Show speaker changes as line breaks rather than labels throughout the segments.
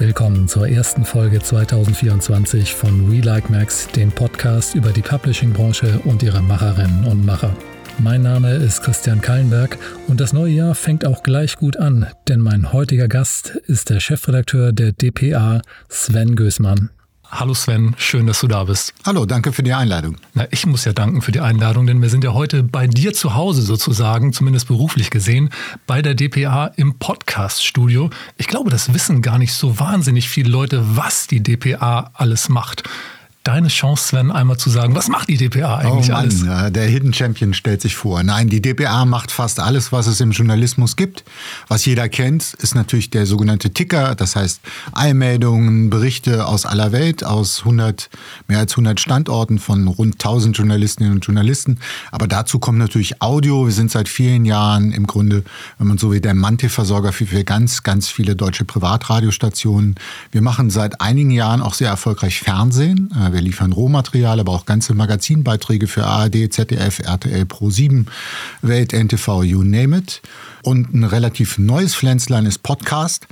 Willkommen zur ersten Folge 2024 von We Like Max, dem Podcast über die Publishing-Branche und ihre Macherinnen und Macher. Mein Name ist Christian Kallenberg und das neue Jahr fängt auch gleich gut an, denn mein heutiger Gast ist der Chefredakteur der DPA, Sven Gößmann.
Hallo Sven, schön, dass du da bist.
Hallo, danke für die Einladung.
Na, ich muss ja danken für die Einladung, denn wir sind ja heute bei dir zu Hause sozusagen, zumindest beruflich gesehen, bei der DPA im Podcast-Studio. Ich glaube, das wissen gar nicht so wahnsinnig viele Leute, was die DPA alles macht deine Chance, Sven, einmal zu sagen, was macht die DPA eigentlich
oh Mann,
alles?
Der Hidden Champion stellt sich vor. Nein, die DPA macht fast alles, was es im Journalismus gibt. Was jeder kennt, ist natürlich der sogenannte Ticker, das heißt Eilmeldungen, Berichte aus aller Welt, aus 100, mehr als 100 Standorten von rund 1000 Journalistinnen und Journalisten. Aber dazu kommt natürlich Audio. Wir sind seit vielen Jahren im Grunde, wenn man so will, der Mantelversorger für, für ganz, ganz viele deutsche Privatradiostationen. Wir machen seit einigen Jahren auch sehr erfolgreich Fernsehen. Wir wir liefern Rohmaterial, aber auch ganze Magazinbeiträge für ARD, ZDF, RTL, Pro7, Welt, NTV, you name it. Und ein relativ neues Pflänzlein ist Podcast.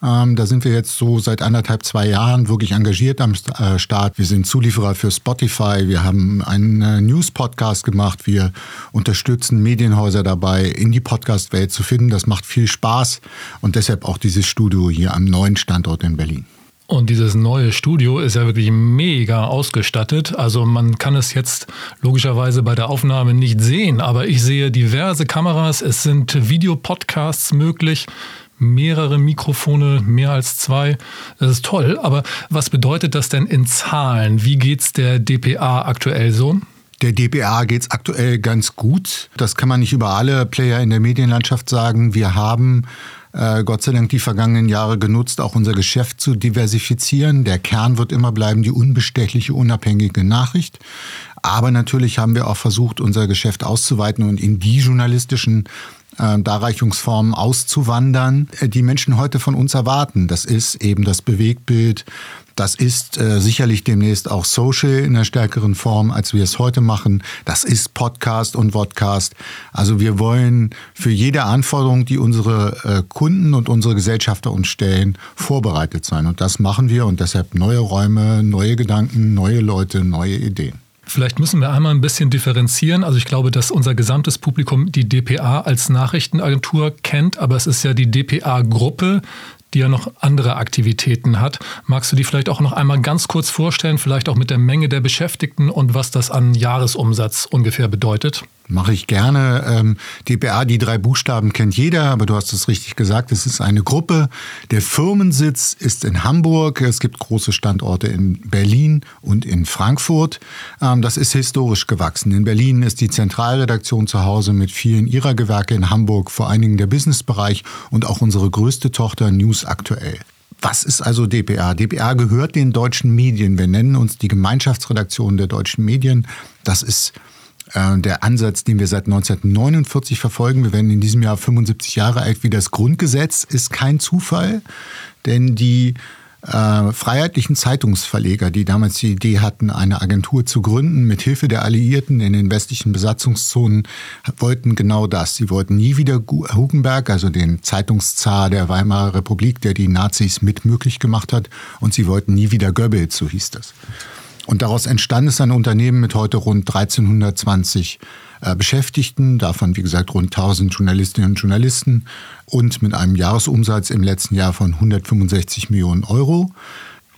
Ähm, da sind wir jetzt so seit anderthalb, zwei Jahren wirklich engagiert am äh, Start. Wir sind Zulieferer für Spotify. Wir haben einen äh, News-Podcast gemacht. Wir unterstützen Medienhäuser dabei, in die Podcast-Welt zu finden. Das macht viel Spaß und deshalb auch dieses Studio hier am neuen Standort in Berlin.
Und dieses neue Studio ist ja wirklich mega ausgestattet. Also man kann es jetzt logischerweise bei der Aufnahme nicht sehen, aber ich sehe diverse Kameras. Es sind Videopodcasts möglich, mehrere Mikrofone, mehr als zwei. Das ist toll. Aber was bedeutet das denn in Zahlen? Wie geht's der DPA aktuell so?
Der DPA geht es aktuell ganz gut. Das kann man nicht über alle Player in der Medienlandschaft sagen. Wir haben äh, Gott sei Dank die vergangenen Jahre genutzt, auch unser Geschäft zu diversifizieren. Der Kern wird immer bleiben, die unbestechliche, unabhängige Nachricht. Aber natürlich haben wir auch versucht, unser Geschäft auszuweiten und in die journalistischen äh, Darreichungsformen auszuwandern, äh, die Menschen heute von uns erwarten. Das ist eben das Bewegtbild, das ist äh, sicherlich demnächst auch Social in einer stärkeren Form, als wir es heute machen. Das ist Podcast und Vodcast. Also wir wollen für jede Anforderung, die unsere äh, Kunden und unsere Gesellschafter uns stellen, vorbereitet sein. Und das machen wir und deshalb neue Räume, neue Gedanken, neue Leute, neue Ideen.
Vielleicht müssen wir einmal ein bisschen differenzieren. Also ich glaube, dass unser gesamtes Publikum die DPA als Nachrichtenagentur kennt, aber es ist ja die DPA-Gruppe, die ja noch andere Aktivitäten hat. Magst du die vielleicht auch noch einmal ganz kurz vorstellen, vielleicht auch mit der Menge der Beschäftigten und was das an Jahresumsatz ungefähr bedeutet?
Mache ich gerne. Ähm, DPA, die drei Buchstaben kennt jeder, aber du hast es richtig gesagt, es ist eine Gruppe. Der Firmensitz ist in Hamburg. Es gibt große Standorte in Berlin und in Frankfurt. Ähm, das ist historisch gewachsen. In Berlin ist die Zentralredaktion zu Hause mit vielen ihrer Gewerke, in Hamburg vor allen Dingen der Businessbereich und auch unsere größte Tochter News aktuell. Was ist also DPA? DPA gehört den deutschen Medien. Wir nennen uns die Gemeinschaftsredaktion der deutschen Medien. Das ist der Ansatz, den wir seit 1949 verfolgen. Wir werden in diesem Jahr 75 Jahre alt wie das Grundgesetz, ist kein Zufall, denn die äh, freiheitlichen Zeitungsverleger, die damals die Idee hatten, eine Agentur zu gründen, mit Hilfe der Alliierten in den westlichen Besatzungszonen, wollten genau das. Sie wollten nie wieder Hugenberg, also den Zeitungszar der Weimarer Republik, der die Nazis mit möglich gemacht hat, und sie wollten nie wieder Goebbels, so hieß das. Und daraus entstand es ein Unternehmen mit heute rund 1320 äh, Beschäftigten, davon wie gesagt rund 1000 Journalistinnen und Journalisten und mit einem Jahresumsatz im letzten Jahr von 165 Millionen Euro.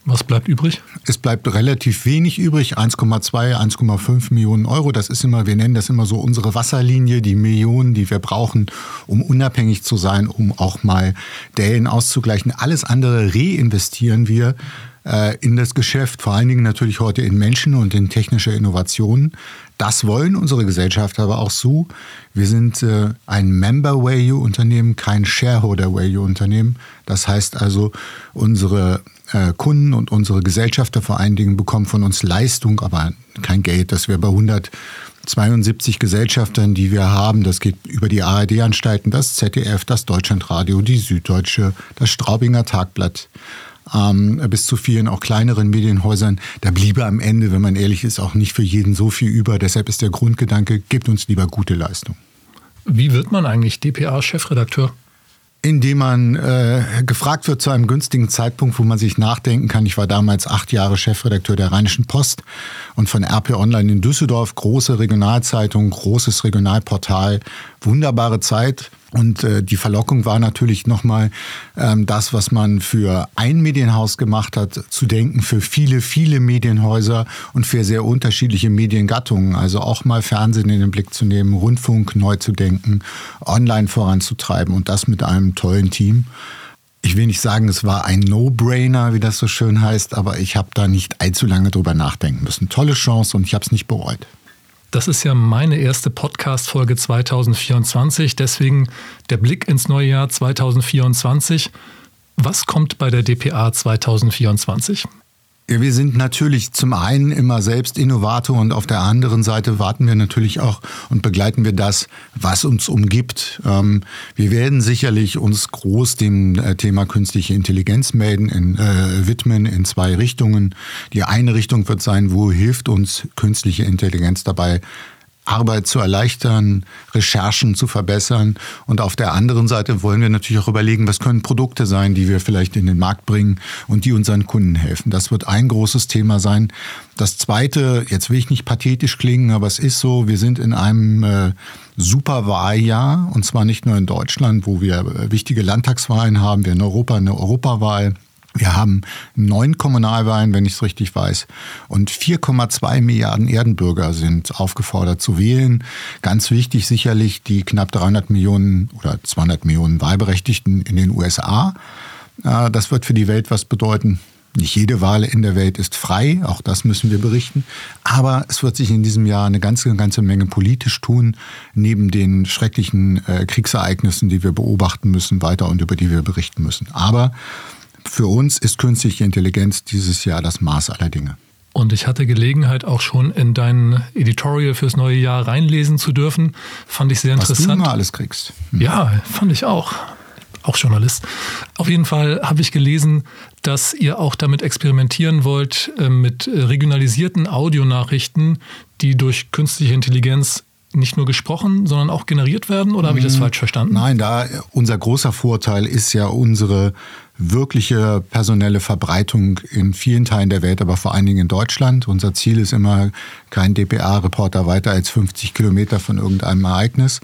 Was bleibt übrig?
Es bleibt relativ wenig übrig, 1,2, 1,5 Millionen Euro. Das ist immer, wir nennen das immer so unsere Wasserlinie, die Millionen, die wir brauchen, um unabhängig zu sein, um auch mal Dellen auszugleichen. Alles andere reinvestieren wir in das Geschäft, vor allen Dingen natürlich heute in Menschen und in technische Innovationen. Das wollen unsere Gesellschafter aber auch so. Wir sind äh, ein Member-Value-Unternehmen, kein Shareholder-Value-Unternehmen. Das heißt also, unsere äh, Kunden und unsere Gesellschafter vor allen Dingen bekommen von uns Leistung, aber kein Geld, das wir bei 172 Gesellschaftern, die wir haben, das geht über die ARD-Anstalten, das ZDF, das Deutschlandradio, die Süddeutsche, das Straubinger Tagblatt, ähm, bis zu vielen auch kleineren Medienhäusern. Da bliebe am Ende, wenn man ehrlich ist, auch nicht für jeden so viel über. Deshalb ist der Grundgedanke, gibt uns lieber gute Leistung.
Wie wird man eigentlich DPA-Chefredakteur?
Indem man äh, gefragt wird zu einem günstigen Zeitpunkt, wo man sich nachdenken kann. Ich war damals acht Jahre Chefredakteur der Rheinischen Post und von RP Online in Düsseldorf, große Regionalzeitung, großes Regionalportal, wunderbare Zeit. Und äh, die Verlockung war natürlich nochmal ähm, das, was man für ein Medienhaus gemacht hat, zu denken für viele, viele Medienhäuser und für sehr unterschiedliche Mediengattungen. Also auch mal Fernsehen in den Blick zu nehmen, Rundfunk neu zu denken, online voranzutreiben und das mit einem tollen Team. Ich will nicht sagen, es war ein No-Brainer, wie das so schön heißt, aber ich habe da nicht allzu lange drüber nachdenken müssen. Tolle Chance und ich habe es nicht bereut.
Das ist ja meine erste Podcast-Folge 2024, deswegen der Blick ins neue Jahr 2024. Was kommt bei der DPA 2024?
Ja, wir sind natürlich zum einen immer selbst Innovator und auf der anderen Seite warten wir natürlich auch und begleiten wir das, was uns umgibt. Ähm, wir werden sicherlich uns groß dem äh, Thema künstliche Intelligenz melden, in, äh, widmen in zwei Richtungen. Die eine Richtung wird sein, wo hilft uns künstliche Intelligenz dabei, Arbeit zu erleichtern, Recherchen zu verbessern. Und auf der anderen Seite wollen wir natürlich auch überlegen, was können Produkte sein, die wir vielleicht in den Markt bringen und die unseren Kunden helfen. Das wird ein großes Thema sein. Das zweite, jetzt will ich nicht pathetisch klingen, aber es ist so, wir sind in einem äh, super und zwar nicht nur in Deutschland, wo wir äh, wichtige Landtagswahlen haben, wir in Europa eine Europawahl wir haben neun Kommunalwahlen, wenn ich es richtig weiß, und 4,2 Milliarden Erdenbürger sind aufgefordert zu wählen. Ganz wichtig sicherlich die knapp 300 Millionen oder 200 Millionen Wahlberechtigten in den USA. Äh, das wird für die Welt was bedeuten. Nicht jede Wahl in der Welt ist frei, auch das müssen wir berichten. Aber es wird sich in diesem Jahr eine ganze, ganze Menge politisch tun, neben den schrecklichen äh, Kriegsereignissen, die wir beobachten müssen, weiter und über die wir berichten müssen. Aber für uns ist künstliche Intelligenz dieses Jahr das Maß aller Dinge.
Und ich hatte Gelegenheit, auch schon in dein Editorial fürs neue Jahr reinlesen zu dürfen. Fand ich sehr interessant. Was
du immer alles kriegst.
Hm. Ja, fand ich auch. Auch Journalist. Auf jeden Fall habe ich gelesen, dass ihr auch damit experimentieren wollt, äh, mit regionalisierten Audionachrichten, die durch künstliche Intelligenz nicht nur gesprochen, sondern auch generiert werden? Oder habe ich das hm. falsch verstanden?
Nein, da unser großer Vorteil ist ja unsere wirkliche personelle Verbreitung in vielen Teilen der Welt, aber vor allen Dingen in Deutschland. Unser Ziel ist immer kein DPA-Reporter weiter als 50 Kilometer von irgendeinem Ereignis.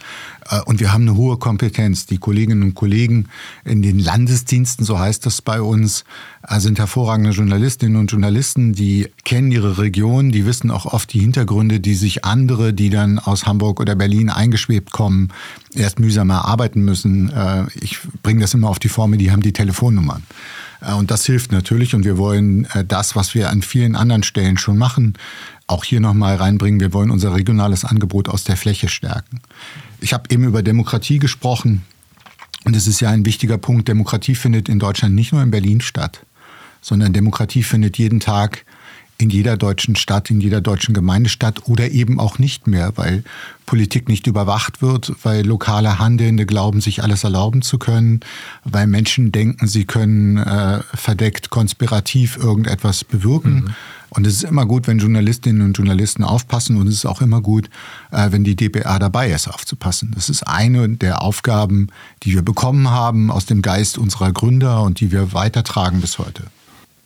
Äh, und wir haben eine hohe Kompetenz. Die Kolleginnen und Kollegen in den Landesdiensten, so heißt das bei uns, äh, sind hervorragende Journalistinnen und Journalisten, die kennen ihre Region, die wissen auch oft die Hintergründe, die sich andere, die dann aus Hamburg oder Berlin eingeschwebt kommen, erst mühsam erarbeiten müssen. Äh, ich bringe das immer auf die Formel, die haben die Telefonnummern. Und das hilft natürlich und wir wollen das, was wir an vielen anderen Stellen schon machen, auch hier nochmal reinbringen. Wir wollen unser regionales Angebot aus der Fläche stärken. Ich habe eben über Demokratie gesprochen. Und es ist ja ein wichtiger Punkt. Demokratie findet in Deutschland nicht nur in Berlin statt, sondern Demokratie findet jeden Tag in jeder deutschen Stadt, in jeder deutschen Gemeinde statt oder eben auch nicht mehr, weil Politik nicht überwacht wird, weil lokale Handelnde glauben, sich alles erlauben zu können, weil Menschen denken, sie können äh, verdeckt konspirativ irgendetwas bewirken. Mhm. Und es ist immer gut, wenn Journalistinnen und Journalisten aufpassen und es ist auch immer gut, äh, wenn die DPA dabei ist, aufzupassen. Das ist eine der Aufgaben, die wir bekommen haben aus dem Geist unserer Gründer und die wir weitertragen bis heute.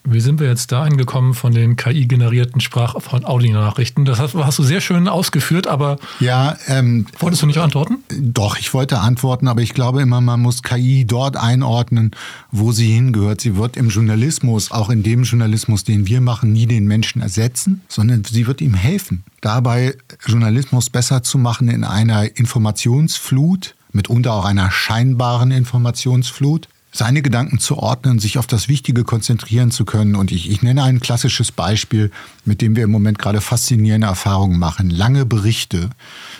Wie sind wir jetzt da angekommen von den KI-generierten Sprach- von Audionachrichten? Das hast, hast, du sehr schön ausgeführt, aber
ja, ähm,
wolltest du nicht antworten?
Doch, ich wollte antworten, aber ich glaube immer, man muss KI dort einordnen, wo sie hingehört. Sie wird im Journalismus, auch in dem Journalismus, den wir machen, nie den Menschen ersetzen, sondern sie wird ihm helfen, dabei Journalismus besser zu machen in einer Informationsflut, mitunter auch einer scheinbaren Informationsflut seine Gedanken zu ordnen, sich auf das Wichtige konzentrieren zu können. Und ich, ich nenne ein klassisches Beispiel, mit dem wir im Moment gerade faszinierende Erfahrungen machen. Lange Berichte,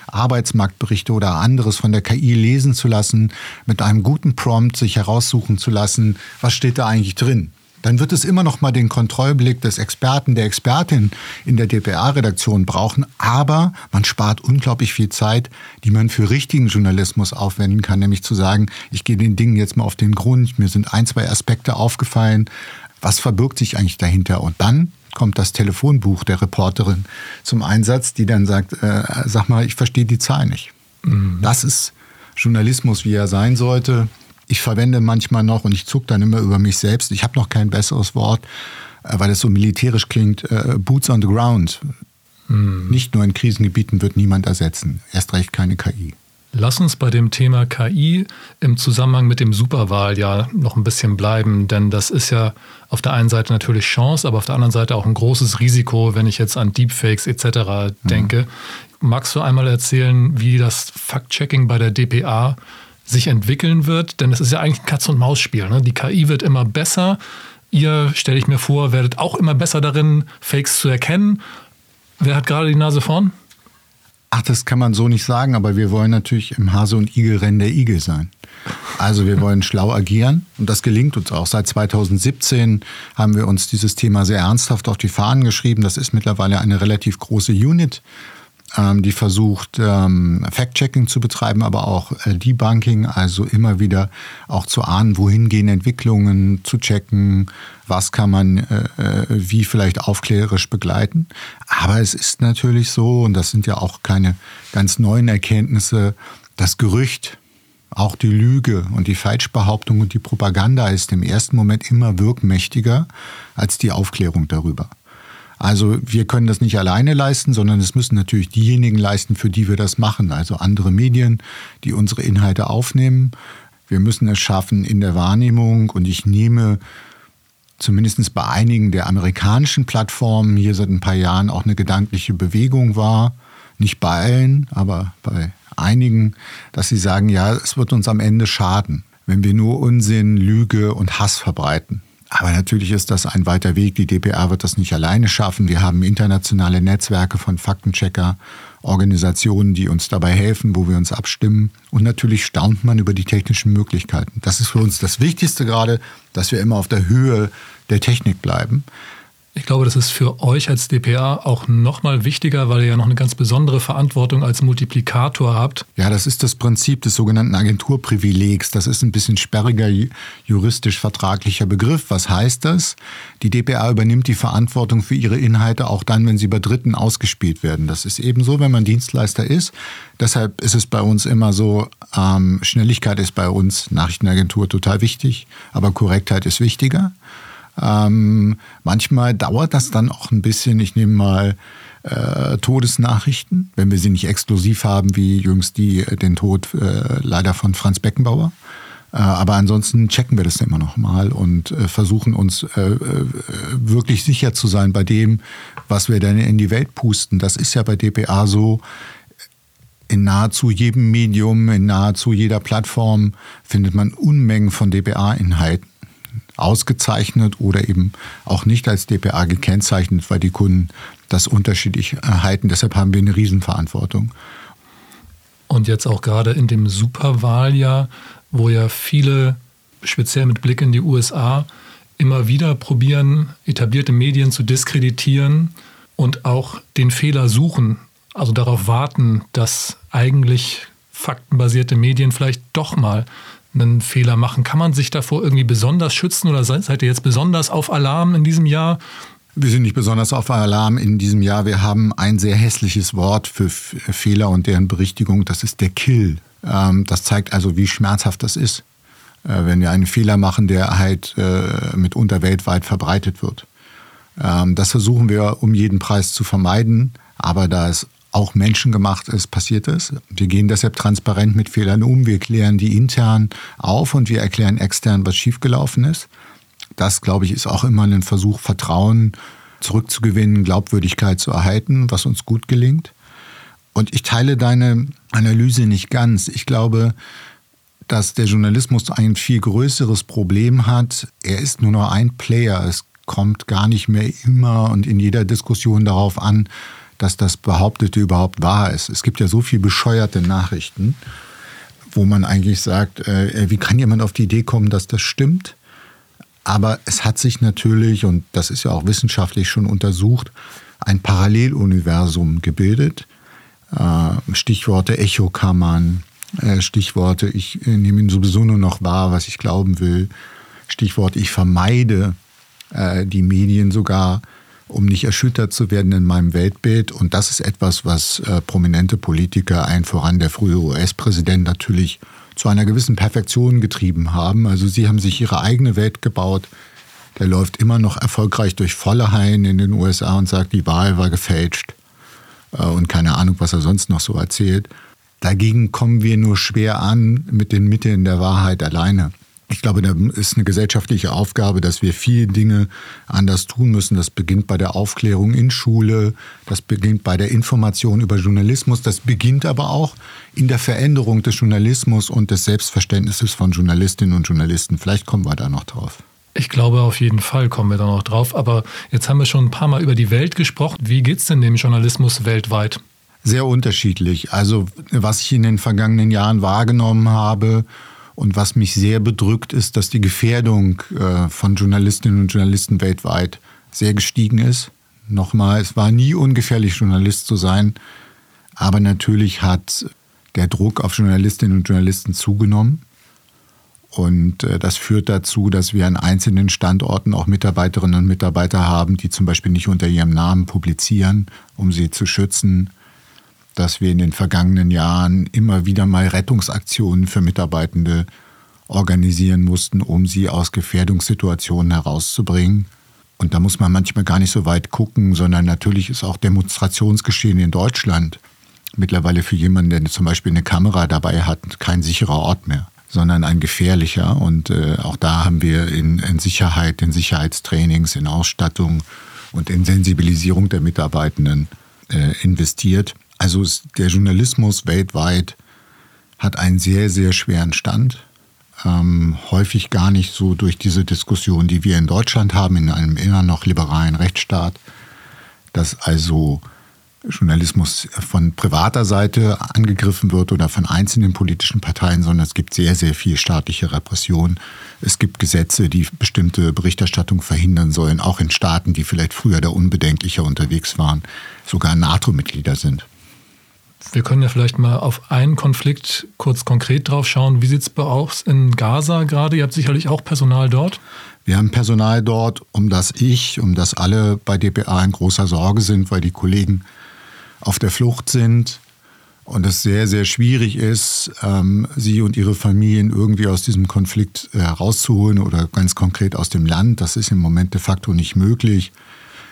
Arbeitsmarktberichte oder anderes von der KI lesen zu lassen, mit einem guten Prompt sich heraussuchen zu lassen, was steht da eigentlich drin dann wird es immer noch mal den Kontrollblick des Experten, der Expertin in der DPA-Redaktion brauchen. Aber man spart unglaublich viel Zeit, die man für richtigen Journalismus aufwenden kann, nämlich zu sagen, ich gehe den Dingen jetzt mal auf den Grund, mir sind ein, zwei Aspekte aufgefallen, was verbirgt sich eigentlich dahinter? Und dann kommt das Telefonbuch der Reporterin zum Einsatz, die dann sagt, äh, sag mal, ich verstehe die Zahl nicht. Mhm. Das ist Journalismus, wie er sein sollte Ich verwende manchmal noch, und ich zuck dann immer über mich selbst, ich habe noch kein besseres Wort, äh, weil es so militärisch klingt, äh, Boots on the Ground. Hm. Nicht nur in Krisengebieten wird niemand ersetzen, erst recht keine KI.
Lass uns bei dem Thema KI im Zusammenhang mit dem Superwahljahr noch ein bisschen bleiben, denn das ist ja auf der einen Seite natürlich Chance, aber auf der anderen Seite auch ein großes Risiko, wenn ich jetzt an Deepfakes etc. denke. Mhm. Magst du einmal erzählen, wie das Fact-Checking bei der DPA sich entwickeln wird? Denn es ist ja eigentlich ein Katz-und-Maus-Spiel. Ne? Die KI wird immer besser. Ihr, stelle ich mir vor, werdet auch immer besser darin, Fakes zu erkennen. Wer hat gerade die Nase vorn?
Ach, das kann man so nicht sagen, aber wir wollen natürlich im Hase- und Igel-Rennen der Igel sein. Also wir wollen schlau agieren und das gelingt uns auch. Seit 2017 haben wir uns dieses Thema sehr ernsthaft auf die Fahnen geschrieben. Das ist mittlerweile eine relativ große Unit ähm, die versucht, ähm, Fact-Checking zu betreiben, aber auch äh, Debunking, also immer wieder auch zu ahnen, wohin gehen Entwicklungen, zu checken, was kann man äh, äh, wie vielleicht aufklärerisch begleiten. Aber es ist natürlich so, und das sind ja auch keine ganz neuen Erkenntnisse, das Gerücht, auch die Lüge und die Falschbehauptung und die Propaganda ist im ersten Moment immer wirkmächtiger als die Aufklärung darüber. Also wir können das nicht alleine leisten, sondern es müssen natürlich diejenigen leisten, für die wir das machen. Also andere Medien, die unsere Inhalte aufnehmen. Wir müssen es schaffen in der Wahrnehmung und ich nehme zumindest bei einigen der amerikanischen Plattformen hier seit ein paar Jahren auch eine gedankliche Bewegung wahr. Nicht bei allen, aber bei einigen, dass sie sagen, ja, es wird uns am Ende schaden, wenn wir nur Unsinn, Lüge und Hass verbreiten. Aber natürlich ist das ein weiter Weg. Die DPR wird das nicht alleine schaffen. Wir haben internationale Netzwerke von Faktenchecker, Organisationen, die uns dabei helfen, wo wir uns abstimmen. Und natürlich staunt man über die technischen Möglichkeiten. Das ist für uns das Wichtigste gerade, dass wir immer auf der Höhe der Technik bleiben.
Ich glaube, das ist für euch als DPA auch nochmal wichtiger, weil ihr ja noch eine ganz besondere Verantwortung als Multiplikator habt.
Ja, das ist das Prinzip des sogenannten Agenturprivilegs. Das ist ein bisschen sperriger juristisch-vertraglicher Begriff. Was heißt das? Die DPA übernimmt die Verantwortung für ihre Inhalte auch dann, wenn sie bei Dritten ausgespielt werden. Das ist ebenso, wenn man Dienstleister ist. Deshalb ist es bei uns immer so, ähm, Schnelligkeit ist bei uns Nachrichtenagentur total wichtig, aber Korrektheit ist wichtiger. Ähm, manchmal dauert das dann auch ein bisschen. Ich nehme mal äh, Todesnachrichten, wenn wir sie nicht exklusiv haben, wie jüngst die, äh, den Tod äh, leider von Franz Beckenbauer. Äh, aber ansonsten checken wir das immer noch mal und äh, versuchen uns äh, wirklich sicher zu sein bei dem, was wir dann in die Welt pusten. Das ist ja bei DPA so, in nahezu jedem Medium, in nahezu jeder Plattform findet man Unmengen von DPA-Inhalten ausgezeichnet oder eben auch nicht als DPA gekennzeichnet, weil die Kunden das unterschiedlich erhalten. Deshalb haben wir eine Riesenverantwortung.
Und jetzt auch gerade in dem Superwahljahr, wo ja viele, speziell mit Blick in die USA, immer wieder probieren, etablierte Medien zu diskreditieren und auch den Fehler suchen, also darauf warten, dass eigentlich faktenbasierte Medien vielleicht doch mal einen Fehler machen. Kann man sich davor irgendwie besonders schützen oder seid ihr jetzt besonders auf Alarm in diesem Jahr?
Wir sind nicht besonders auf Alarm in diesem Jahr. Wir haben ein sehr hässliches Wort für Fehler und deren Berichtigung. Das ist der Kill. Ähm, das zeigt also, wie schmerzhaft das ist, äh, wenn wir einen Fehler machen, der halt äh, mitunter weltweit verbreitet wird. Ähm, das versuchen wir um jeden Preis zu vermeiden. Aber da es auch menschengemacht ist, passiert es. Wir gehen deshalb transparent mit Fehlern um. Wir klären die intern auf und wir erklären extern, was schiefgelaufen ist. Das, glaube ich, ist auch immer ein Versuch, Vertrauen zurückzugewinnen, Glaubwürdigkeit zu erhalten, was uns gut gelingt. Und ich teile deine Analyse nicht ganz. Ich glaube, dass der Journalismus ein viel größeres Problem hat. Er ist nur noch ein Player. Es kommt gar nicht mehr immer und in jeder Diskussion darauf an, dass das Behauptete überhaupt wahr ist. Es gibt ja so viel bescheuerte Nachrichten, wo man eigentlich sagt, äh, wie kann jemand auf die Idee kommen, dass das stimmt? Aber es hat sich natürlich, und das ist ja auch wissenschaftlich schon untersucht, ein Paralleluniversum gebildet. Äh, Stichworte Echokammern, äh, Stichworte, ich äh, nehme sowieso nur noch wahr, was ich glauben will. Stichwort, ich vermeide äh, die Medien sogar um nicht erschüttert zu werden in meinem Weltbild. Und das ist etwas, was äh, prominente Politiker, ein voran der frühere US-Präsident natürlich zu einer gewissen Perfektion getrieben haben. Also sie haben sich ihre eigene Welt gebaut. Der läuft immer noch erfolgreich durch volle Haien in den USA und sagt, die Wahl war gefälscht äh, und keine Ahnung, was er sonst noch so erzählt. Dagegen kommen wir nur schwer an mit den Mitteln der Wahrheit alleine. Ich glaube, da ist eine gesellschaftliche Aufgabe, dass wir viele Dinge anders tun müssen. Das beginnt bei der Aufklärung in Schule, das beginnt bei der Information über Journalismus, das beginnt aber auch in der Veränderung des Journalismus und des Selbstverständnisses von Journalistinnen und Journalisten. Vielleicht kommen wir da noch drauf.
Ich glaube, auf jeden Fall kommen wir da noch drauf. Aber jetzt haben wir schon ein paar Mal über die Welt gesprochen. Wie geht es denn dem Journalismus weltweit?
Sehr unterschiedlich. Also was ich in den vergangenen Jahren wahrgenommen habe und was mich sehr bedrückt, ist, dass die Gefährdung äh, von Journalistinnen und Journalisten weltweit sehr gestiegen ist. Nochmal, es war nie ungefährlich, Journalist zu sein, aber natürlich hat der Druck auf Journalistinnen und Journalisten zugenommen. Und äh, das führt dazu, dass wir an einzelnen Standorten auch Mitarbeiterinnen und Mitarbeiter haben, die zum Beispiel nicht unter ihrem Namen publizieren, um sie zu schützen dass wir in den vergangenen Jahren immer wieder mal Rettungsaktionen für Mitarbeitende organisieren mussten, um sie aus Gefährdungssituationen herauszubringen. Und da muss man manchmal gar nicht so weit gucken, sondern natürlich ist auch Demonstrationsgeschehen in Deutschland mittlerweile für jemanden, der zum Beispiel eine Kamera dabei hat, kein sicherer Ort mehr, sondern ein gefährlicher. Und äh, auch da haben wir in, in Sicherheit, in Sicherheitstrainings, in Ausstattung und in Sensibilisierung der Mitarbeitenden äh, investiert. Also der Journalismus weltweit hat einen sehr, sehr schweren Stand. Ähm, häufig gar nicht so durch diese Diskussion, die wir in Deutschland haben, in einem immer noch liberalen Rechtsstaat, dass also Journalismus von privater Seite angegriffen wird oder von einzelnen politischen Parteien, sondern es gibt sehr, sehr viel staatliche Repression. Es gibt Gesetze, die bestimmte Berichterstattung verhindern sollen, auch in Staaten, die vielleicht früher da unbedenklicher unterwegs waren, sogar NATO-Mitglieder sind.
Wir können ja vielleicht mal auf einen Konflikt kurz konkret drauf schauen. Wie sieht es bei aus in Gaza gerade? Ihr habt sicherlich auch Personal dort.
Wir haben Personal dort, um das ich, um das alle bei DPA in großer Sorge sind, weil die Kollegen auf der Flucht sind und es sehr, sehr schwierig ist, ähm, sie und ihre Familien irgendwie aus diesem Konflikt herauszuholen oder ganz konkret aus dem Land. Das ist im Moment de facto nicht möglich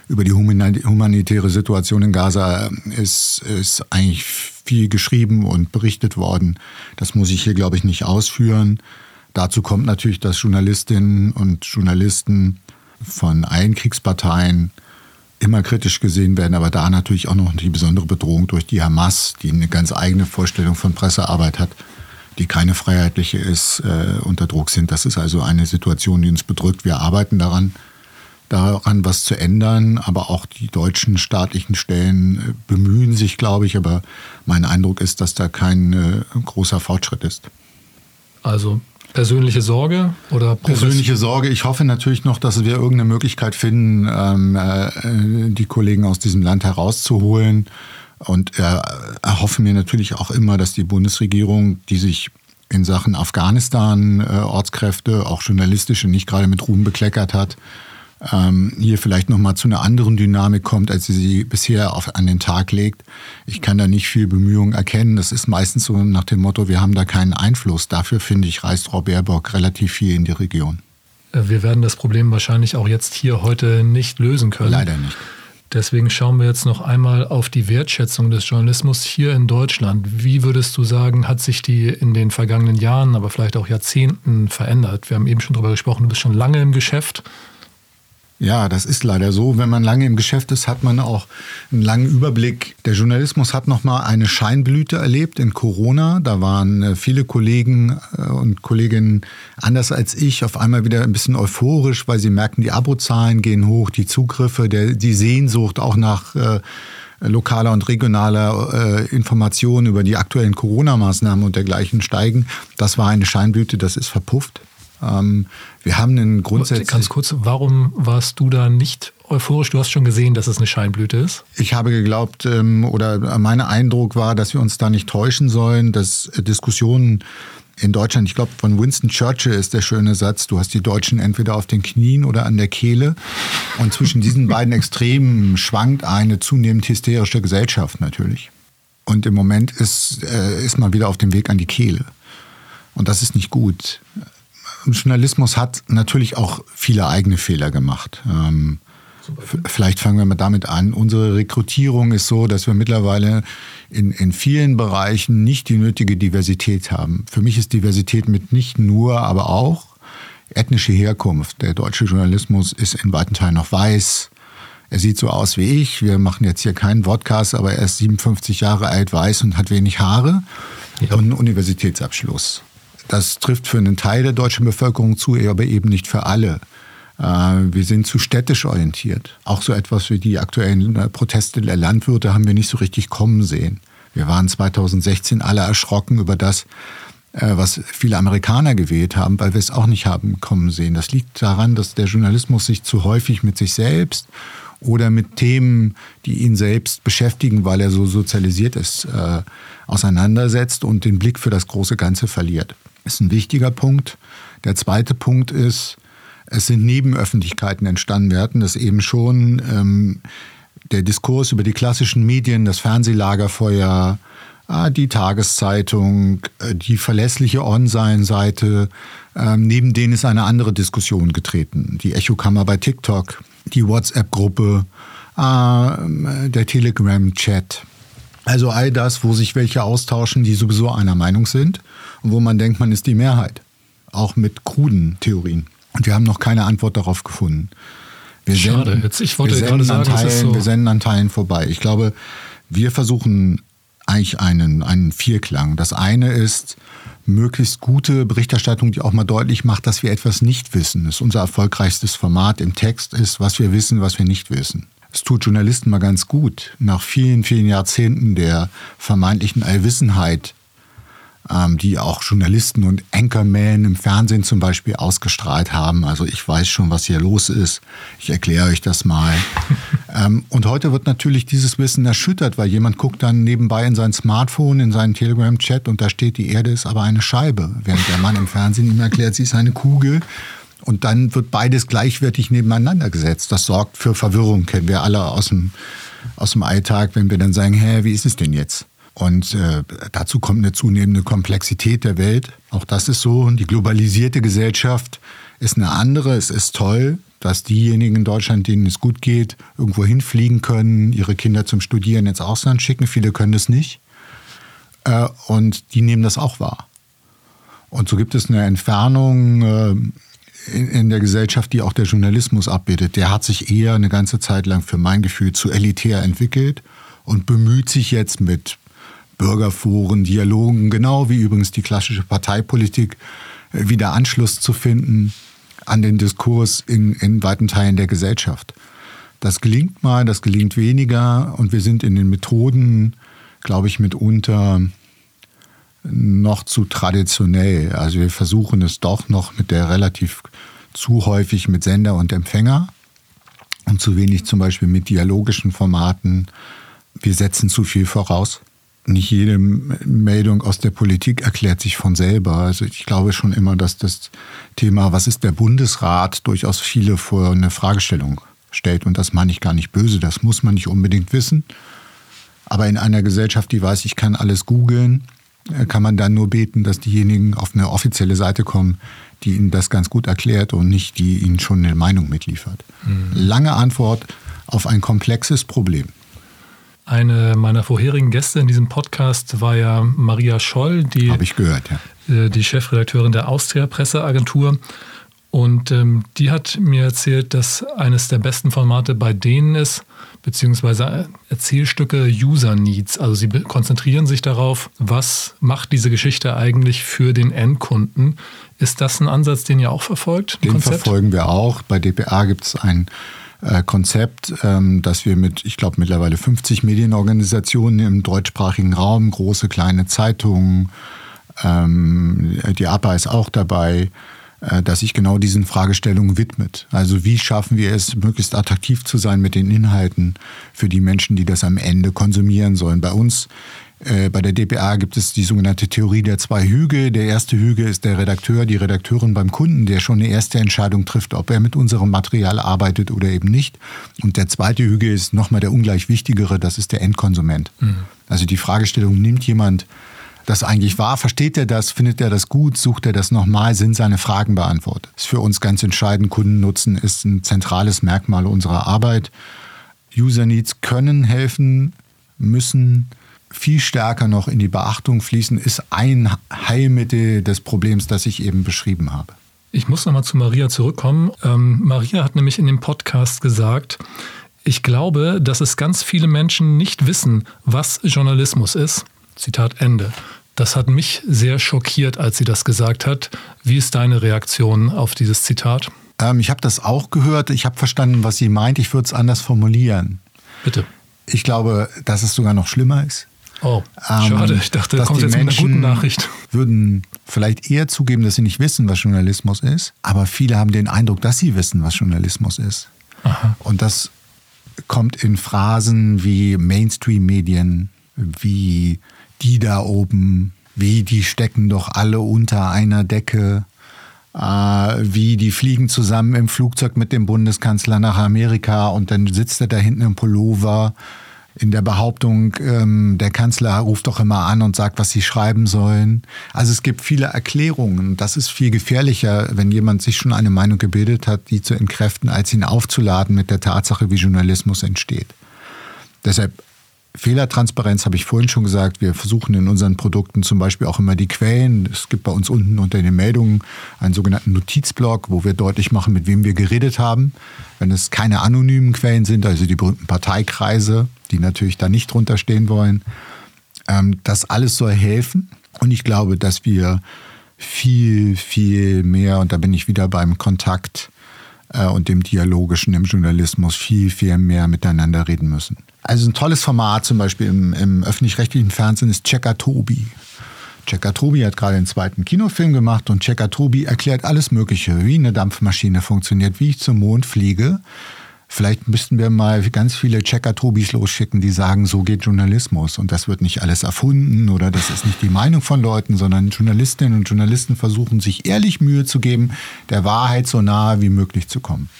über die humanitäre Situation in Gaza ist, ist eigentlich viel geschrieben und berichtet worden. Das muss ich hier, glaube ich, nicht ausführen. Dazu kommt natürlich, dass Journalistinnen und Journalisten von allen Kriegsparteien immer kritisch gesehen werden, aber da natürlich auch noch die besondere Bedrohung durch die Hamas, die eine ganz eigene Vorstellung von Pressearbeit hat, die keine freiheitliche ist, äh, unter Druck sind. Das ist also eine Situation, die uns bedrückt. Wir arbeiten daran daran was zu ändern. Aber auch die deutschen staatlichen Stellen äh, bemühen sich, glaube ich. Aber mein Eindruck ist, dass da kein äh, großer Fortschritt ist.
Also persönliche Sorge oder
persönliche Sorge. Ich hoffe natürlich noch, dass wir irgendeine Möglichkeit finden, ähm, äh, die Kollegen aus diesem Land herauszuholen. Und äh, erhoffe mir natürlich auch immer, dass die Bundesregierung, die sich in Sachen Afghanistan äh, Ortskräfte, auch journalistische, nicht gerade mit Ruhm bekleckert hat, ähm, hier vielleicht nochmal zu einer anderen Dynamik kommt, als sie sie bisher auf, an den Tag legt. Ich kann da nicht viel Bemühung erkennen. Das ist meistens so nach dem Motto, wir haben da keinen Einfluss. Dafür, finde ich, reist Frau Baerbock relativ viel in die Region.
Äh, wir werden das Problem wahrscheinlich auch jetzt hier heute nicht lösen können.
Leider nicht.
Deswegen schauen wir jetzt noch einmal auf die Wertschätzung des Journalismus hier in Deutschland. Wie würdest du sagen, hat sich die in den vergangenen Jahren, aber vielleicht auch Jahrzehnten verändert? Wir haben eben schon darüber gesprochen, du bist schon lange im Geschäft.
Ja, das ist leider so. Wenn man lange im Geschäft ist, hat man auch einen langen Überblick. Der Journalismus hat noch mal eine Scheinblüte erlebt in Corona. Da waren äh, viele Kollegen äh, und Kolleginnen anders als ich auf einmal wieder ein bisschen euphorisch, weil sie merken, die Abozahlen gehen hoch, die Zugriffe, der, die Sehnsucht auch nach äh, lokaler und regionaler äh, Informationen über die aktuellen Corona-Maßnahmen und dergleichen steigen. Das war eine Scheinblüte, das ist verpufft. Ähm, wir haben einen grundsätzlich.
Ganz kurz, warum warst du da nicht euphorisch? Du hast schon gesehen, dass es eine Scheinblüte ist.
Ich habe geglaubt, ähm, oder mein Eindruck war, dass wir uns da nicht täuschen sollen, dass Diskussionen in Deutschland, ich glaube, von Winston Churchill ist der schöne Satz, du hast die Deutschen entweder auf den Knien oder an der Kehle. Und zwischen diesen beiden Extremen schwankt eine zunehmend hysterische Gesellschaft natürlich. Und im Moment ist, äh, ist man wieder auf dem Weg an die Kehle. Und das ist nicht gut. Journalismus hat natürlich auch viele eigene Fehler gemacht. Ähm, vielleicht fangen wir mal damit an. Unsere Rekrutierung ist so, dass wir mittlerweile in, in vielen Bereichen nicht die nötige Diversität haben. Für mich ist Diversität mit nicht nur, aber auch ethnische Herkunft. Der deutsche Journalismus ist in weiten Teilen noch weiß. Er sieht so aus wie ich. Wir machen jetzt hier keinen Podcast, aber er ist 57 Jahre alt, weiß und hat wenig Haare ja. und einen Universitätsabschluss. Das trifft für einen Teil der deutschen Bevölkerung zu, aber eben nicht für alle. Äh, wir sind zu städtisch orientiert. Auch so etwas wie die aktuellen äh, Proteste der Landwirte haben wir nicht so richtig kommen sehen. Wir waren 2016 alle erschrocken über das, äh, was viele Amerikaner gewählt haben, weil wir es auch nicht haben kommen sehen. Das liegt daran, dass der Journalismus sich zu häufig mit sich selbst oder mit Themen, die ihn selbst beschäftigen, weil er so sozialisiert ist, äh, auseinandersetzt und den Blick für das große Ganze verliert ist ein wichtiger Punkt. Der zweite Punkt ist, es sind Nebenöffentlichkeiten entstanden. Wir hatten das eben schon, ähm, der Diskurs über die klassischen Medien, das Fernsehlagerfeuer, äh, die Tageszeitung, äh, die verlässliche On-Sein-Seite. Äh, neben denen ist eine andere Diskussion getreten. Die Echokammer bei TikTok, die WhatsApp-Gruppe, äh, der Telegram-Chat. Also all das, wo sich welche austauschen, die sowieso einer Meinung sind und wo man denkt, man ist die Mehrheit. Auch mit kruden Theorien. Und wir haben noch keine Antwort darauf gefunden.
Wir Schade, senden, jetzt, ich wollte
wir
gerade sagen,
Teilen,
so.
wir senden an Teilen vorbei. Ich glaube, wir versuchen eigentlich einen, einen Vierklang. Das eine ist, möglichst gute Berichterstattung, die auch mal deutlich macht, dass wir etwas nicht wissen. Das ist unser erfolgreichstes Format im Text ist, was wir wissen, was wir nicht wissen. Es tut Journalisten mal ganz gut, nach vielen, vielen Jahrzehnten der vermeintlichen Allwissenheit, ähm, die auch Journalisten und Anchorman im Fernsehen zum Beispiel ausgestrahlt haben. Also ich weiß schon, was hier los ist. Ich erkläre euch das mal. ähm, und heute wird natürlich dieses Wissen erschüttert, weil jemand guckt dann nebenbei in sein Smartphone, in seinen Telegram-Chat und da steht, die Erde ist aber eine Scheibe, während der Mann im Fernsehen ihm erklärt, sie ist eine Kugel und dann wird beides gleichwertig nebeneinander gesetzt. Das sorgt für Verwirrung, kennen wir alle aus dem, aus dem Alltag, wenn wir dann sagen, hä, wie ist es denn jetzt? Und äh, dazu kommt eine zunehmende Komplexität der Welt. Auch das ist so. Die globalisierte Gesellschaft ist eine andere. Es ist toll, dass diejenigen in Deutschland, denen es gut geht, irgendwo hinfliegen können, ihre Kinder zum Studieren ins Ausland schicken. Viele können das nicht. Äh, und die nehmen das auch wahr. Und so gibt es eine Entfernung äh, in, in der Gesellschaft, die auch der Journalismus abbildet, der hat sich eher eine ganze Zeit lang für mein Gefühl zu elitär entwickelt und bemüht sich jetzt mit Bürgerforen, Dialogen, genau wie übrigens die klassische Parteipolitik, äh, wieder Anschluss zu finden an den Diskurs in, in weiten Teilen der Gesellschaft. Das gelingt mal, das gelingt weniger und wir sind in den Methoden, glaube ich, mitunter noch zu traditionell. Also wir versuchen es doch noch mit der relativ zu häufig mit Sender und Empfänger und zu wenig zum Beispiel mit dialogischen Formaten. Wir setzen zu viel voraus. Nicht jede Meldung aus der Politik erklärt sich von selber. Also ich glaube schon immer, dass das Thema, was ist der Bundesrat, durchaus viele vor eine Fragestellung stellt. Und das meine ich gar nicht böse, das muss man nicht unbedingt wissen. Aber in einer Gesellschaft, die weiß, ich kann alles googeln, äh, kann man dann nur beten, dass diejenigen auf eine offizielle Seite kommen, die ihnen das ganz gut erklärt und nicht die ihnen schon eine Meinung mitliefert. Mhm. Lange Antwort auf ein komplexes Problem.
Eine meiner vorherigen Gäste in diesem Podcast war ja Maria Scholl, die,
ich gehört,
ja. Äh, die Chefredakteurin der Austria Presseagentur. Und ähm, die hat mir erzählt, dass eines der besten Formate bei denen ist, beziehungsweise Erzählstücke User Needs. Also sie konzentrieren sich darauf, was macht diese Geschichte eigentlich für den Endkunden. Ist das ein Ansatz, den ihr auch verfolgt?
Den Konzept? verfolgen wir auch. Bei DPA gibt es ein äh, Konzept, ähm, das wir mit, ich glaube, mittlerweile 50 Medienorganisationen im deutschsprachigen Raum, große, kleine Zeitungen, ähm, die APA ist auch dabei, äh, dass sich genau diesen Fragestellungen widmet. Also wie schaffen wir es, möglichst attraktiv zu sein mit den Inhalten für die Menschen, die das am Ende konsumieren sollen. Bei uns bei der DPA gibt es die sogenannte Theorie der zwei Hüge. Der erste Hüge ist der Redakteur, die Redakteurin beim Kunden, der schon eine erste Entscheidung trifft, ob er mit unserem Material arbeitet oder eben nicht. Und der zweite Hüge ist nochmal der ungleich wichtigere, das ist der Endkonsument. Mhm. Also die Fragestellung, nimmt jemand das eigentlich wahr? Versteht er das? Findet er das gut? Sucht er das nochmal? Sind seine Fragen beantwortet? Das ist für uns ganz entscheidend. Kundennutzen ist ein zentrales Merkmal unserer Arbeit. User Needs können helfen, müssen viel stärker noch in die Beachtung fließen, ist ein Heilmittel des Problems, das ich eben beschrieben habe.
Ich muss nochmal zu Maria zurückkommen. Ähm, Maria hat nämlich in dem Podcast gesagt, ich glaube, dass es ganz viele Menschen nicht wissen, was Journalismus ist. Zitat Ende. Das hat mich sehr schockiert, als sie das gesagt hat. Wie ist deine Reaktion auf dieses Zitat?
Ähm, ich habe das auch gehört. Ich habe verstanden, was sie meint. Ich würde es anders formulieren.
Bitte.
Ich glaube, dass es sogar noch schlimmer ist.
Oh, schade. Ähm, ich dachte, da kommt jetzt mit einer guten Nachricht.
Würden vielleicht eher zugeben, dass sie nicht wissen, was Journalismus ist. Aber viele haben den Eindruck, dass sie wissen, was Journalismus ist. Aha. Und das kommt in Phrasen wie Mainstream-Medien, wie die da oben, wie die stecken doch alle unter einer Decke, äh, wie die fliegen zusammen im Flugzeug mit dem Bundeskanzler nach Amerika und dann sitzt er da hinten im Pullover in der Behauptung, ähm, der Kanzler ruft doch immer an und sagt, was sie schreiben sollen. Also es gibt viele Erklärungen. Das ist viel gefährlicher, wenn jemand sich schon eine Meinung gebildet hat, die zu entkräften, als ihn aufzuladen mit der Tatsache, wie Journalismus entsteht. Deshalb Fehlertransparenz habe ich vorhin schon gesagt. Wir versuchen in unseren Produkten zum Beispiel auch immer die Quellen. Es gibt bei uns unten unter den Meldungen einen sogenannten Notizblock, wo wir deutlich machen, mit wem wir geredet haben. Wenn es keine anonymen Quellen sind, also die berühmten Parteikreise, die natürlich da nicht drunter stehen wollen. Ähm, das alles soll helfen. Und ich glaube, dass wir viel, viel mehr, und da bin ich wieder beim Kontakt und dem Dialogischen im Journalismus, viel, viel mehr miteinander reden müssen. Also ein tolles Format zum Beispiel im, im öffentlich-rechtlichen Fernsehen ist Checker Tobi. Checker Tobi hat gerade den zweiten Kinofilm gemacht und Checker Tobi erklärt alles Mögliche, wie eine Dampfmaschine funktioniert, wie ich zum Mond fliege. Vielleicht müssten wir mal ganz viele Checker-Tobis losschicken, die sagen, so geht Journalismus. Und das wird nicht alles erfunden oder das ist nicht die Meinung von Leuten, sondern Journalistinnen und Journalisten versuchen sich ehrlich Mühe zu geben, der Wahrheit so nahe wie möglich zu kommen.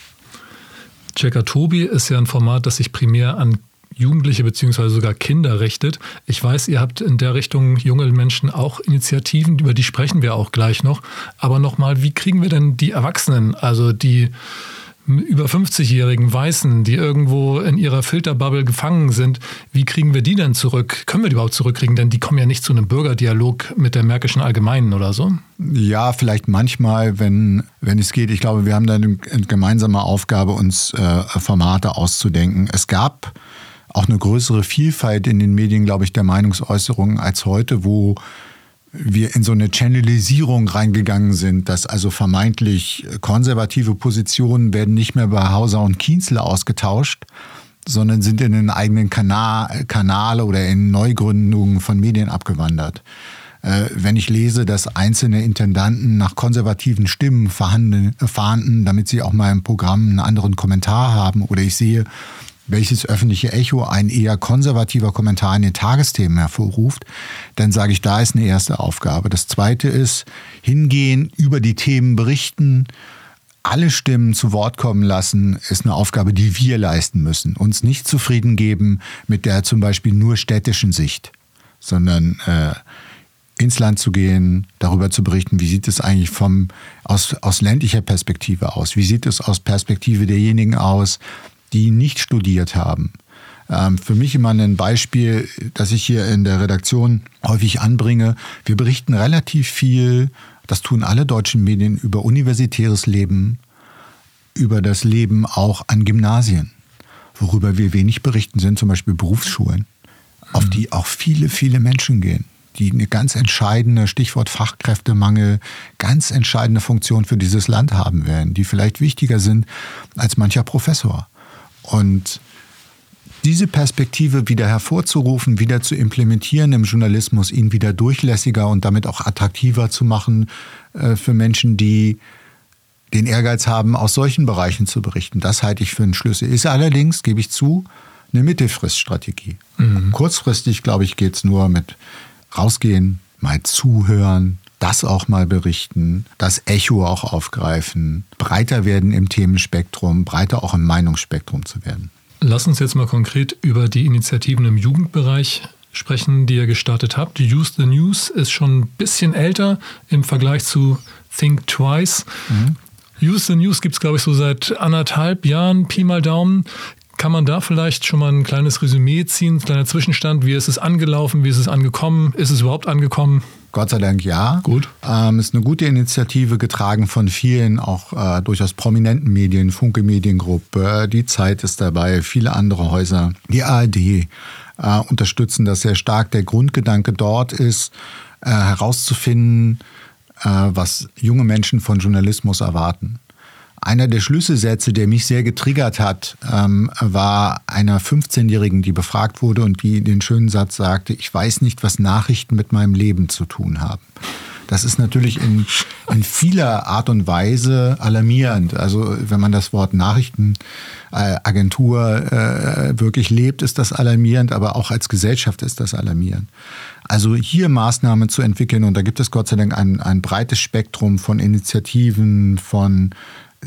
Checker Tobi ist ja ein Format, das sich primär an Jugendliche bzw. sogar Kinder richtet. Ich weiß, ihr habt in der Richtung junge Menschen auch Initiativen, über die sprechen wir auch gleich noch. Aber nochmal, wie kriegen wir denn die Erwachsenen, also die über 50-jährigen Weißen, die irgendwo in ihrer Filterbubble gefangen sind, wie kriegen wir die denn zurück? Können wir die überhaupt zurückkriegen? Denn die kommen ja nicht zu einem Bürgerdialog mit der Märkischen Allgemeinen oder so.
Ja, vielleicht manchmal, wenn, wenn es geht. Ich glaube, wir haben da eine gemeinsame Aufgabe, uns äh, Formate auszudenken. Es gab auch eine größere Vielfalt in den Medien, glaube ich, der Meinungsäußerungen als heute, wo wir in so eine Channelisierung reingegangen sind, dass also vermeintlich konservative Positionen werden nicht mehr bei Hauser und Kienzle ausgetauscht, sondern sind in den eigenen Kanal, Kanale oder in Neugründungen von Medien abgewandert. Äh, wenn ich lese, dass einzelne Intendanten nach konservativen Stimmen fahnden, damit sie auch mal im Programm einen anderen Kommentar haben, oder ich sehe, welches öffentliche Echo ein eher konservativer Kommentar in den Tagesthemen hervorruft, dann sage ich, da ist eine erste Aufgabe. Das zweite ist, hingehen, über die Themen berichten, alle Stimmen zu Wort kommen lassen, ist eine Aufgabe, die wir leisten müssen. Uns nicht zufrieden geben mit der zum Beispiel nur städtischen Sicht, sondern äh, ins Land zu gehen, darüber zu berichten, wie sieht es eigentlich vom, aus, aus ländlicher Perspektive aus, wie sieht es aus Perspektive derjenigen aus, die nicht studiert haben. Ähm, für mich immer ein Beispiel, das ich hier in der Redaktion häufig anbringe. Wir berichten relativ viel, das tun alle deutschen Medien, über universitäres Leben, über das Leben auch an Gymnasien. Worüber wir wenig berichten, sind zum Beispiel Berufsschulen, auf mhm. die auch viele, viele Menschen gehen die eine ganz entscheidende, Stichwort Fachkräftemangel, ganz entscheidende Funktion für dieses Land haben werden, die vielleicht wichtiger sind als mancher Professor. Und diese Perspektive wieder hervorzurufen, wieder zu implementieren im Journalismus, ihn wieder durchlässiger und damit auch attraktiver zu machen äh, für Menschen, die den Ehrgeiz haben, aus solchen Bereichen zu berichten. Das halte ich für einen Schlüssel. Ist allerdings, gebe ich zu, eine Mittelfriststrategie. Mhm. Kurzfristig, glaube ich, geht es nur mit rausgehen, mal zuhören, das auch mal berichten, das Echo auch aufgreifen, breiter werden im Themenspektrum, breiter auch im Meinungsspektrum zu werden.
Lass uns jetzt mal konkret über die Initiativen im Jugendbereich sprechen, die ihr gestartet habt. Use the News ist schon ein bisschen älter im Vergleich zu Think Twice. Mhm. Use the News gibt es, glaube ich, so seit anderthalb Jahren, Pi mal Daumen. Kann man da vielleicht schon mal ein kleines Resümee ziehen, ein kleiner Zwischenstand? Wie ist es angelaufen? Wie ist es angekommen? Ist es überhaupt angekommen?
Gott sei Dank ja.
Gut.
Ähm, ist eine gute Initiative, getragen von vielen, auch äh, durchaus prominenten Medien, Funke Mediengruppe, die Zeit ist dabei, viele andere Häuser, die ARD äh, unterstützen das sehr stark. Der Grundgedanke dort ist, äh, herauszufinden, äh, was junge Menschen von Journalismus erwarten. Einer der Schlüsselsätze, der mich sehr getriggert hat, ähm, war einer 15-Jährigen, die befragt wurde und die den schönen Satz sagte, ich weiß nicht, was Nachrichten mit meinem Leben zu tun haben. Das ist natürlich in, in vieler Art und Weise alarmierend. Also wenn man das Wort Nachrichtenagentur äh, wirklich lebt, ist das alarmierend, aber auch als Gesellschaft ist das alarmierend. Also hier Maßnahmen zu entwickeln und da gibt es Gott sei Dank ein, ein breites Spektrum von Initiativen, von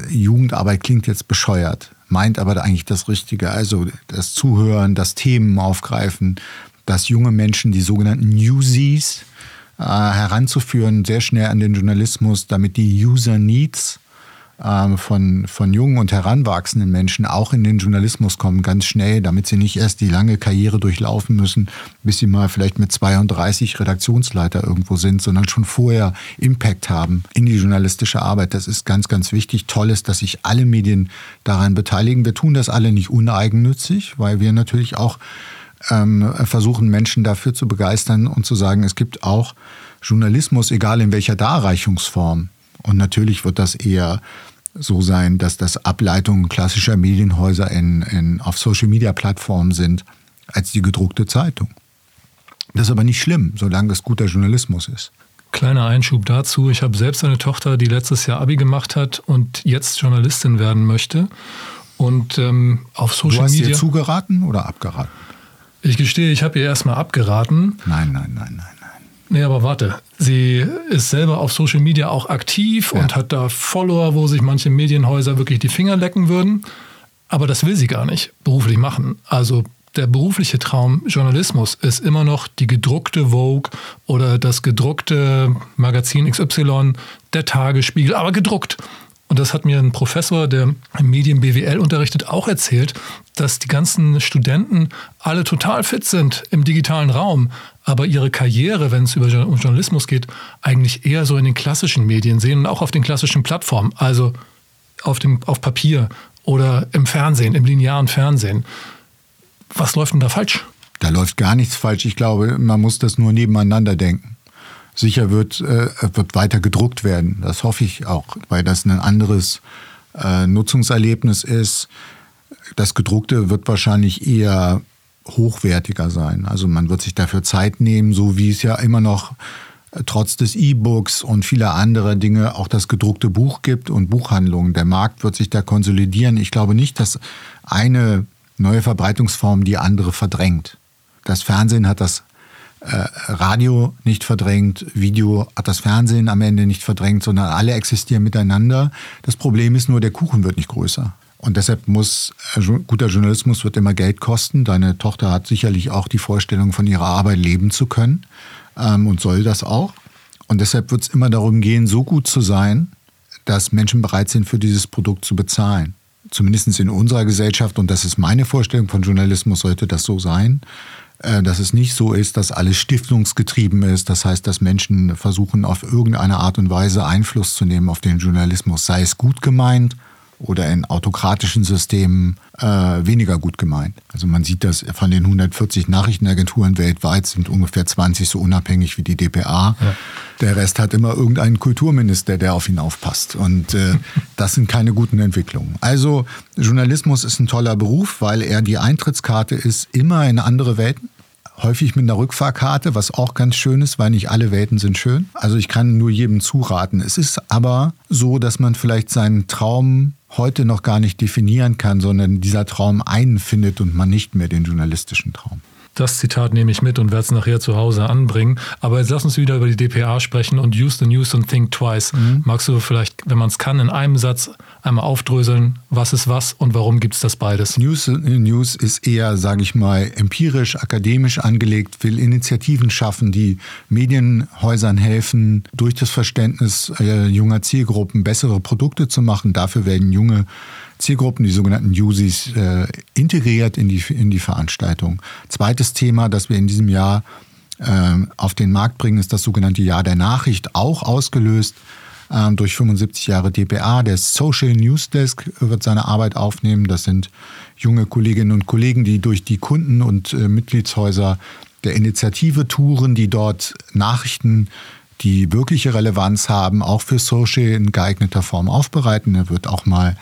Jugendarbeit klingt jetzt bescheuert, meint aber eigentlich das Richtige. Also das Zuhören, das Themen aufgreifen, dass junge Menschen, die sogenannten Newsies, äh, heranzuführen, sehr schnell an den Journalismus, damit die User Needs ähm, von, von jungen und heranwachsenden Menschen auch in den Journalismus kommen, ganz schnell, damit sie nicht erst die lange Karriere durchlaufen müssen, bis sie mal vielleicht mit 32 Redaktionsleiter irgendwo sind, sondern schon vorher Impact haben in die journalistische Arbeit. Das ist ganz, ganz wichtig. Toll ist, dass sich alle Medien daran beteiligen. Wir tun das alle nicht uneigennützig, weil wir natürlich auch ähm, versuchen, Menschen dafür zu begeistern und zu sagen, es gibt auch Journalismus, egal in welcher Darreichungsform. Und natürlich wird das eher so sein, dass das Ableitungen klassischer Medienhäuser in, in, auf Social-Media-Plattformen sind als die gedruckte Zeitung. Das ist aber nicht schlimm, solange es guter Journalismus ist.
Kleiner Einschub dazu. Ich habe selbst eine Tochter, die letztes Jahr Abi gemacht hat und jetzt Journalistin werden möchte. Und ähm, auf Social Media. Du hast
Media. ihr zugeraten oder abgeraten?
Ich gestehe, ich habe ihr erstmal abgeraten.
Nein, nein, nein, nein.
Nee, aber warte. Sie ist selber auf Social Media auch aktiv ja. und hat da Follower, wo sich manche Medienhäuser wirklich die Finger lecken würden. Aber das will sie gar nicht beruflich machen. Also der berufliche Traum Journalismus ist immer noch die gedruckte Vogue oder das gedruckte Magazin XY, der Tagesspiegel, aber gedruckt. Und das hat mir ein Professor, der Medien BWL unterrichtet, auch erzählt, dass die ganzen Studenten alle total fit sind im digitalen Raum, aber ihre Karriere, wenn es über Journalismus geht, eigentlich eher so in den klassischen Medien sehen und auch auf den klassischen Plattformen, also auf, dem, auf Papier oder im Fernsehen, im linearen Fernsehen. Was läuft denn da falsch?
Da läuft gar nichts falsch. Ich glaube, man muss das nur nebeneinander denken sicher wird, äh, wird weiter gedruckt werden. Das hoffe ich auch, weil das ein anderes äh, Nutzungserlebnis ist. Das gedruckte wird wahrscheinlich eher hochwertiger sein. Also man wird sich dafür Zeit nehmen, so wie es ja immer noch äh, trotz des E-Books und vieler anderer Dinge auch das gedruckte Buch gibt und Buchhandlungen. Der Markt wird sich da konsolidieren. Ich glaube nicht, dass eine neue Verbreitungsform die andere verdrängt. Das Fernsehen hat das äh, Radio nicht verdrängt, Video hat das Fernsehen am Ende nicht verdrängt, sondern alle existieren miteinander. Das Problem ist nur, der Kuchen wird nicht größer. Und deshalb muss äh, guter Journalismus wird immer Geld kosten. Deine Tochter hat sicherlich auch die Vorstellung, von ihrer Arbeit leben zu können ähm, und soll das auch. Und deshalb wird es immer darum gehen, so gut zu sein, dass Menschen bereit sind, für dieses Produkt zu bezahlen. Zumindest in unserer Gesellschaft, und das ist meine Vorstellung von Journalismus, sollte das so sein. Äh, dass es nicht so ist, dass alles stiftungsgetrieben ist. Das heißt, dass Menschen versuchen, auf irgendeine Art und Weise Einfluss zu nehmen auf den Journalismus, sei es gut gemeint oder in autokratischen Systemen äh, weniger gut gemeint. Also man sieht das von den 140 Nachrichtenagenturen weltweit sind ungefähr 20 so unabhängig wie die DPA. Ja. Der Rest hat immer irgendeinen Kulturminister, der auf ihn aufpasst. Und äh, das sind keine guten Entwicklungen. Also Journalismus ist ein toller Beruf, weil er die Eintrittskarte ist immer in andere Welten häufig mit einer Rückfahrkarte, was auch ganz schön ist, weil nicht alle Welten sind schön. Also ich kann nur jedem zuraten. Es ist aber so, dass man vielleicht seinen Traum heute noch gar nicht definieren kann, sondern dieser Traum einen findet und man nicht mehr den journalistischen Traum.
Das Zitat nehme ich mit und werde es nachher zu Hause anbringen. Aber jetzt lass uns wieder über die DPA sprechen und use the news and think twice. Mhm. Magst du vielleicht, wenn man es kann, in einem Satz einmal aufdröseln, was ist was und warum gibt es das beides?
News, News ist eher, sage ich mal, empirisch, akademisch angelegt, will Initiativen schaffen, die Medienhäusern helfen, durch das Verständnis äh, junger Zielgruppen bessere Produkte zu machen. Dafür werden junge Zielgruppen, die sogenannten Usis, äh, integriert in die, in die Veranstaltung. Zweites Thema, das wir in diesem Jahr äh, auf den Markt bringen, ist das sogenannte Jahr der Nachricht, auch ausgelöst äh, durch 75 Jahre DPA. Der Social News Desk wird seine Arbeit aufnehmen. Das sind junge Kolleginnen und Kollegen, die durch die Kunden und äh, Mitgliedshäuser der Initiative touren, die dort Nachrichten die wirkliche Relevanz haben, auch für Social in geeigneter Form aufbereiten. Er wird auch mal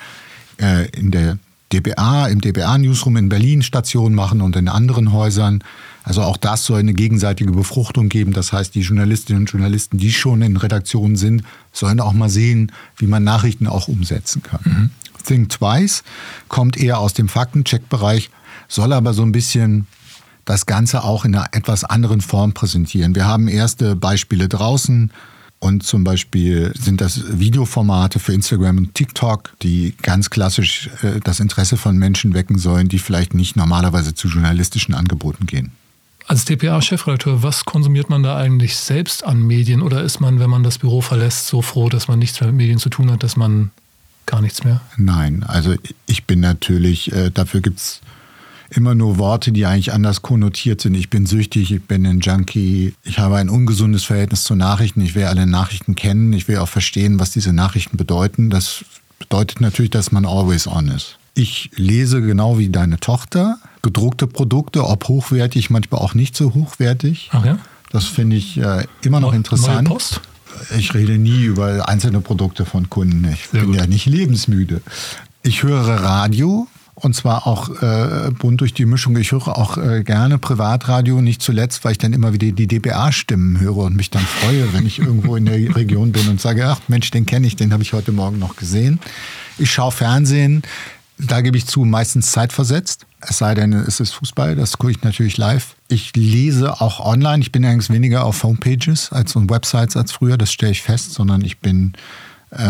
äh, in der DBA, im DBA-Newsroom in Berlin Station machen und in anderen Häusern. Also auch das soll eine gegenseitige Befruchtung geben. Das heißt, die Journalistinnen und Journalisten, die schon in Redaktionen sind, sollen auch mal sehen, wie man Nachrichten auch umsetzen kann. Mhm. Think Twice kommt eher aus dem Faktencheck-Bereich, soll aber so ein bisschen das Ganze auch in einer etwas anderen Form präsentieren. Wir haben erste Beispiele draußen. Und zum Beispiel sind das Videoformate für Instagram und TikTok, die ganz klassisch äh, das Interesse von Menschen wecken sollen, die vielleicht nicht normalerweise zu journalistischen Angeboten gehen.
Als DPA-Chefredakteur, was konsumiert man da eigentlich selbst an Medien? Oder ist man, wenn man das Büro verlässt, so froh, dass man nichts mehr mit Medien zu tun hat, dass man gar nichts mehr?
Nein, also ich bin natürlich, äh, dafür gibt es immer nur Worte, die eigentlich anders konnotiert sind. Ich bin süchtig, ich bin ein Junkie, ich habe ein ungesundes Verhältnis zu Nachrichten, ich will alle Nachrichten kennen, ich will auch verstehen, was diese Nachrichten bedeuten. Das bedeutet natürlich, dass man always on ist. Ich lese genau wie deine Tochter gedruckte Produkte, ob hochwertig, manchmal auch nicht so hochwertig.
Ach ja?
Das finde ich äh, immer noch interessant.
Neue Post?
Ich rede nie über einzelne Produkte von Kunden. Ich Sehr bin gut. ja nicht lebensmüde. Ich höre Radio, und zwar auch äh, bunt durch die Mischung. Ich höre auch äh, gerne Privatradio, nicht zuletzt, weil ich dann immer wieder die DBA-Stimmen höre und mich dann freue, wenn ich irgendwo in der Region bin und sage, ach Mensch, den kenne ich, den habe ich heute Morgen noch gesehen. Ich schaue Fernsehen, da gebe ich zu, meistens zeitversetzt. Es sei denn, es ist Fußball, das gucke ich natürlich live. Ich lese auch online. Ich bin allerdings weniger auf Homepages als und Websites als früher, das stelle ich fest, sondern ich bin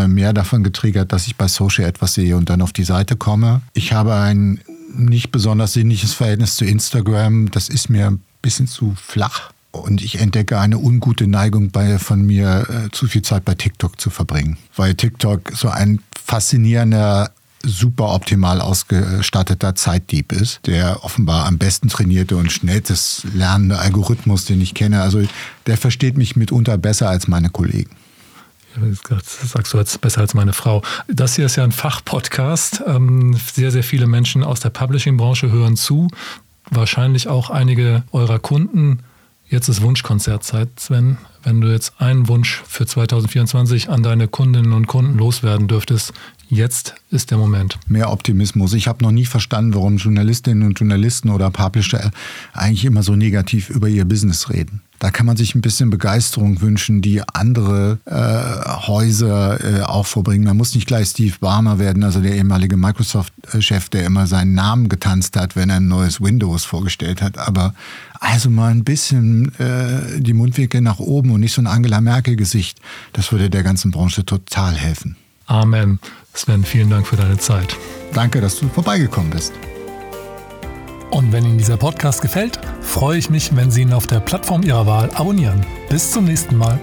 mehr davon getriggert, dass ich bei Social etwas sehe und dann auf die Seite komme. Ich habe ein nicht besonders sinnliches Verhältnis zu Instagram. Das ist mir ein bisschen zu flach. Und ich entdecke eine ungute Neigung bei, von mir, äh, zu viel Zeit bei TikTok zu verbringen. Weil TikTok so ein faszinierender, super optimal ausgestatteter Zeitdieb ist, der offenbar am besten trainierte und schnellstes lernende Algorithmus, den ich kenne. Also der versteht mich mitunter besser als meine Kollegen.
Das sagst du jetzt besser als meine Frau. Das hier ist ja ein Fachpodcast. Ähm, sehr, sehr viele Menschen aus der Publishing-Branche hören zu. Wahrscheinlich auch einige eurer Kunden. Jetzt ist Wunschkonzertzeit, Sven. Wenn du jetzt einen Wunsch für 2024 an deine Kundinnen und Kunden loswerden dürftest, jetzt ist der Moment.
Mehr Optimismus. Ich habe noch nie verstanden, warum Journalistinnen und Journalisten oder Publisher eigentlich immer so negativ über ihr Business reden. Da kann man sich ein bisschen Begeisterung wünschen, die andere äh, Häuser äh, auch vorbringen. Man muss nicht gleich Steve Barmer werden, also der ehemalige Microsoft-Chef, der immer seinen Namen getanzt hat, wenn er ein neues Windows vorgestellt hat. Aber also mal ein bisschen äh, die Mundwinkel nach oben und nicht so ein Angela Merkel-Gesicht. Das würde der ganzen Branche total helfen.
Amen. Sven, vielen Dank für deine Zeit.
Danke, dass du vorbeigekommen bist.
Und wenn Ihnen dieser Podcast gefällt, freue ich mich, wenn Sie ihn auf der Plattform Ihrer Wahl abonnieren. Bis zum nächsten Mal.